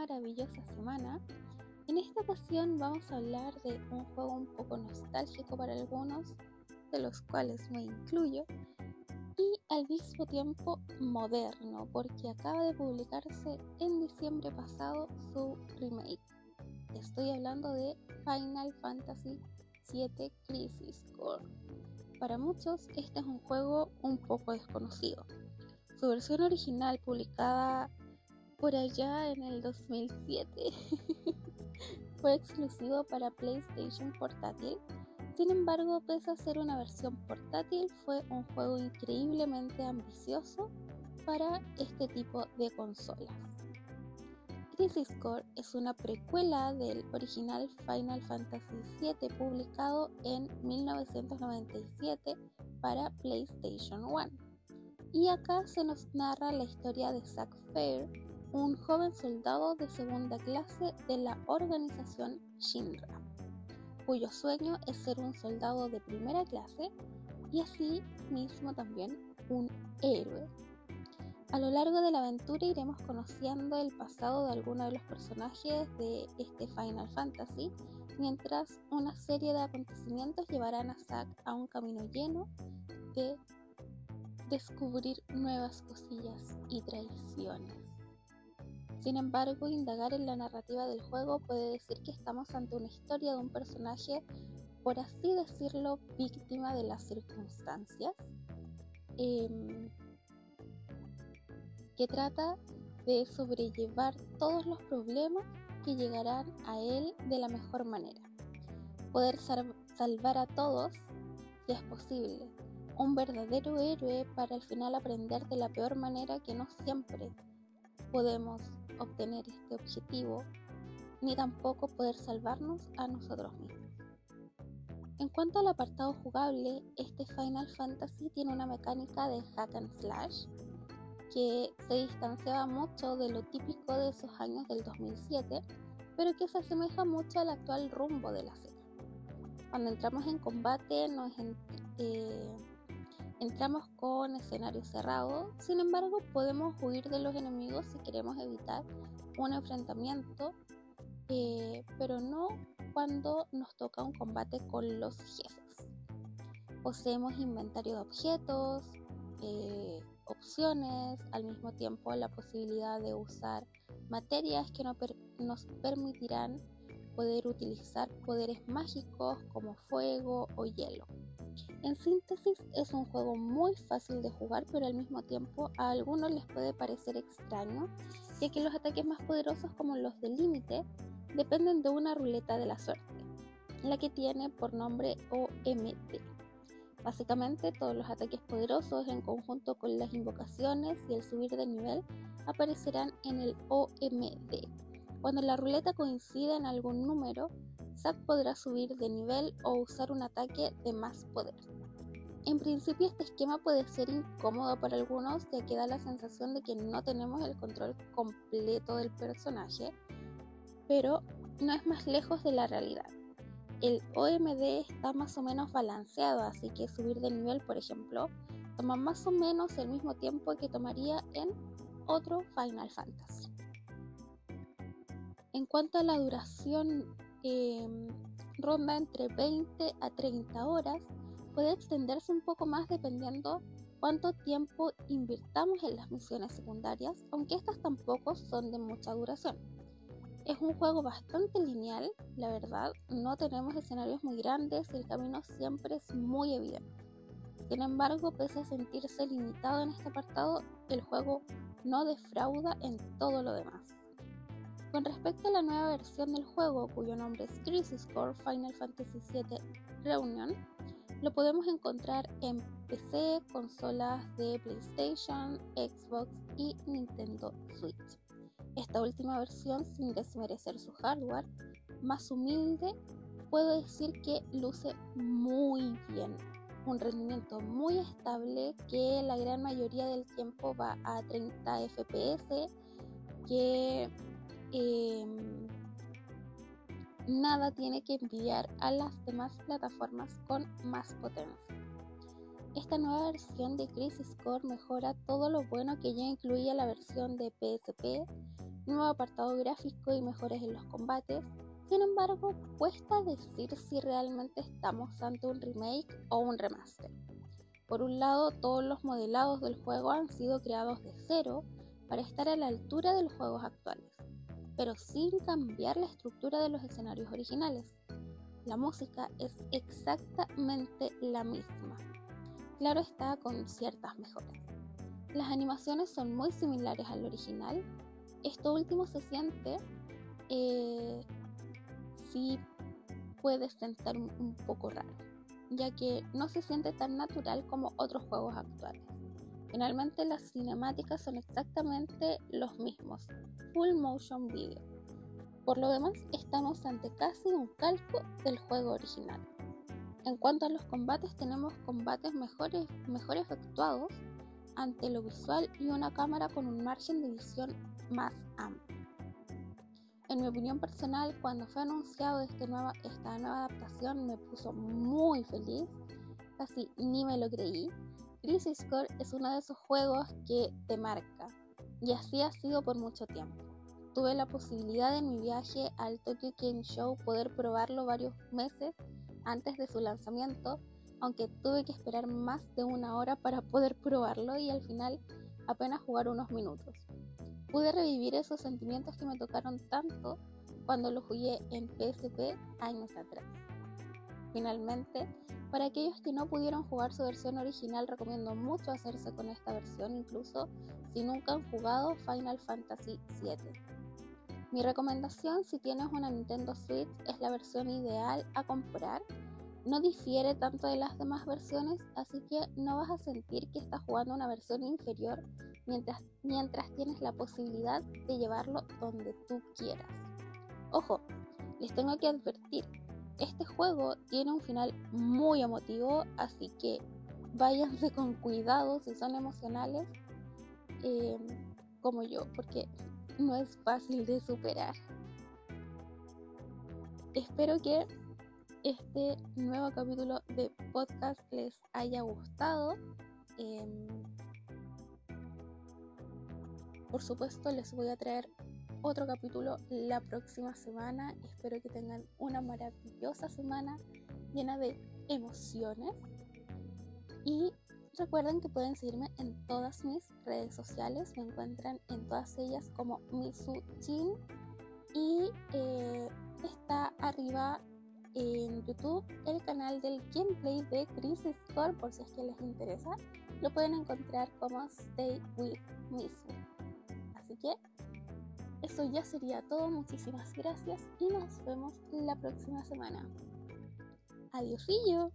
maravillosa semana. En esta ocasión vamos a hablar de un juego un poco nostálgico para algunos, de los cuales me incluyo, y al mismo tiempo moderno, porque acaba de publicarse en diciembre pasado su remake. Estoy hablando de Final Fantasy VII Crisis Core. Para muchos este es un juego un poco desconocido. Su versión original publicada por allá en el 2007 fue exclusivo para PlayStation Portátil. Sin embargo, pese a ser una versión portátil, fue un juego increíblemente ambicioso para este tipo de consolas. Crisis Core es una precuela del original Final Fantasy VII publicado en 1997 para PlayStation 1. Y acá se nos narra la historia de Zack Fair, un joven soldado de segunda clase de la organización Shinra, cuyo sueño es ser un soldado de primera clase y así mismo también un héroe a lo largo de la aventura iremos conociendo el pasado de algunos de los personajes de este Final Fantasy, mientras una serie de acontecimientos llevarán a Zack a un camino lleno de descubrir nuevas cosillas y traiciones. Sin embargo, indagar en la narrativa del juego puede decir que estamos ante una historia de un personaje, por así decirlo, víctima de las circunstancias. Em, que trata de sobrellevar todos los problemas que llegarán a él de la mejor manera. Poder salvar a todos, si es posible. Un verdadero héroe para al final aprender de la peor manera que no siempre podemos obtener este objetivo, ni tampoco poder salvarnos a nosotros mismos. En cuanto al apartado jugable, este Final Fantasy tiene una mecánica de hack and slash que se distanciaba mucho de lo típico de esos años del 2007, pero que se asemeja mucho al actual rumbo de la serie. Cuando entramos en combate nos eh, entramos con escenario cerrado, sin embargo podemos huir de los enemigos si queremos evitar un enfrentamiento, eh, pero no cuando nos toca un combate con los jefes. Poseemos inventario de objetos, eh, opciones, al mismo tiempo la posibilidad de usar materias que nos permitirán poder utilizar poderes mágicos como fuego o hielo. En síntesis es un juego muy fácil de jugar pero al mismo tiempo a algunos les puede parecer extraño ya que los ataques más poderosos como los de límite dependen de una ruleta de la suerte, la que tiene por nombre OMT. Básicamente todos los ataques poderosos en conjunto con las invocaciones y el subir de nivel aparecerán en el OMD. Cuando la ruleta coincida en algún número, Zack podrá subir de nivel o usar un ataque de más poder. En principio este esquema puede ser incómodo para algunos ya que da la sensación de que no tenemos el control completo del personaje, pero no es más lejos de la realidad el OMD está más o menos balanceado, así que subir de nivel, por ejemplo, toma más o menos el mismo tiempo que tomaría en otro Final Fantasy. En cuanto a la duración, em, ronda entre 20 a 30 horas, puede extenderse un poco más dependiendo cuánto tiempo invirtamos en las misiones secundarias, aunque estas tampoco son de mucha duración. Es un juego bastante lineal, la verdad, no tenemos escenarios muy grandes y el camino siempre es muy evidente. Sin embargo, pese a sentirse limitado en este apartado, el juego no defrauda en todo lo demás. Con respecto a la nueva versión del juego, cuyo nombre es Crisis Core Final Fantasy VII Reunion, lo podemos encontrar en PC, consolas de PlayStation, Xbox y Nintendo Switch. Esta última versión, sin desmerecer su hardware, más humilde, puedo decir que luce muy bien. Un rendimiento muy estable que la gran mayoría del tiempo va a 30 fps, que em, nada tiene que envidiar a las demás plataformas con más potencia. Esta nueva versión de Crisis Core mejora todo lo bueno que ya incluía la versión de PSP nuevo apartado gráfico y mejores en los combates. Sin embargo, cuesta decir si realmente estamos ante un remake o un remaster. Por un lado, todos los modelados del juego han sido creados de cero para estar a la altura de los juegos actuales, pero sin cambiar la estructura de los escenarios originales. La música es exactamente la misma. Claro está con ciertas mejoras. Las animaciones son muy similares al original. Esto último se siente eh, sí puede sentar un poco raro ya que no se siente tan natural como otros juegos actuales. Finalmente las cinemáticas son exactamente los mismos, full motion video. Por lo demás, estamos ante casi un calco del juego original. En cuanto a los combates, tenemos combates mejores, mejor efectuados ante lo visual y una cámara con un margen de visión más amplio. En mi opinión personal, cuando fue anunciado este esta nueva adaptación me puso muy feliz, casi ni me lo creí. Crisis Core es uno de esos juegos que te marca, y así ha sido por mucho tiempo. Tuve la posibilidad en mi viaje al Tokyo Game Show poder probarlo varios meses antes de su lanzamiento, aunque tuve que esperar más de una hora para poder probarlo y al final apenas jugar unos minutos pude revivir esos sentimientos que me tocaron tanto cuando lo jugué en PSP años atrás. Finalmente, para aquellos que no pudieron jugar su versión original, recomiendo mucho hacerse con esta versión, incluso si nunca han jugado Final Fantasy VII. Mi recomendación si tienes una Nintendo Switch es la versión ideal a comprar. No difiere tanto de las demás versiones, así que no vas a sentir que estás jugando una versión inferior mientras, mientras tienes la posibilidad de llevarlo donde tú quieras. Ojo, les tengo que advertir, este juego tiene un final muy emotivo, así que váyanse con cuidado si son emocionales em, como yo, porque no es fácil de superar. Espero que este nuevo capítulo de podcast les haya gustado. Em, por supuesto, les voy a traer otro capítulo la próxima semana. Espero que tengan una maravillosa semana llena de emociones. Y recuerden que pueden seguirme en todas mis redes sociales. Me encuentran en todas ellas como Misu Chin. Y eh, está arriba en YouTube el canal del gameplay de Crisis Core por si es que les interesa. Lo pueden encontrar como Stay with Misu. Así que eso ya sería todo. Muchísimas gracias y nos vemos la próxima semana. Adiósillo.